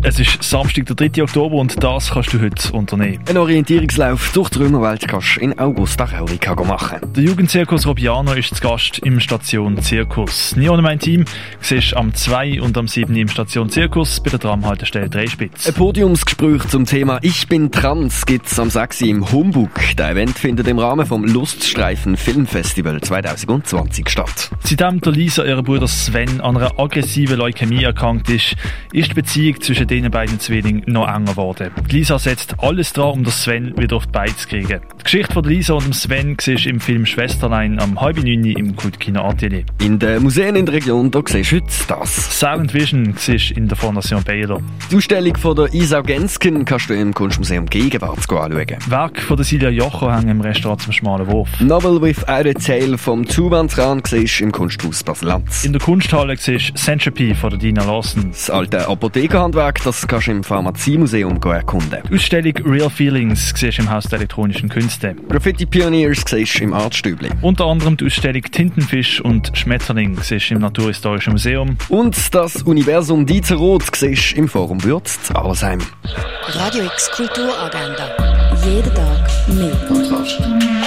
Es ist Samstag, der 3. Oktober und das kannst du heute unternehmen. Ein Orientierungslauf durch die Römerwelt kannst du in Augusta Raurica machen. Der Jugendzirkus Robiano ist zu Gast im Station Zirkus. Nie ohne mein Team siehst am 2 und am 7 im Station Zirkus bei der Tramhaltestelle Dreispitz. Ein Podiumsgespräch zum Thema Ich bin trans gibt's am 6 im Humbug. Der Event findet im Rahmen vom Luststreifen Filmfestival 2020 statt. Seitdem der Lisa, ihr Bruder Sven, an einer aggressiven Leukämie erkrankt ist, ist die Beziehung zwischen den beiden Zwillingen noch enger geworden. Lisa setzt alles dran, um Sven wieder auf die Beine zu kriegen. Die Geschichte von Lisa und dem Sven siehst im Film Schwesterlein am halb neun im Kultkino Atelier. In den Museen in der Region da siehst du heute das. Silent Vision siehst in der Fondation Baylor. Die Ausstellung von der Isa Gensken kannst du im Kunstmuseum Gegenwart anschauen. Werk von der Silja Jocho hängen im Restaurant zum Schmalen Wurf. Novel Without a Tale vom Zuwandtran siehst im Kunsthaus Basel-Lanz. In der Kunsthalle siehst du Centropy von der Dina Lawson. Das alte Apothekerhandwerk, das kannst du im Pharmaziemuseum erkunden. Die Ausstellung Real Feelings siehst im Haus der elektronischen Künste. Graffiti Pioneers siehst du im Artstübli. Unter anderem die Ausstellung Tintenfisch und Schmetterling siehst du im Naturhistorischen Museum. Und das Universum Diezerot siehst du im Forum Würz zu Arlesheim. Radio X Kulturagenda. Jeden Tag mehr.